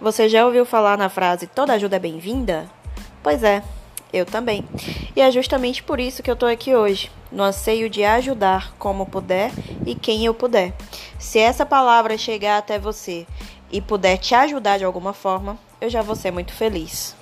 Você já ouviu falar na frase toda ajuda é bem-vinda? Pois é, eu também. E é justamente por isso que eu tô aqui hoje, no anseio de ajudar como puder e quem eu puder. Se essa palavra chegar até você e puder te ajudar de alguma forma, eu já vou ser muito feliz.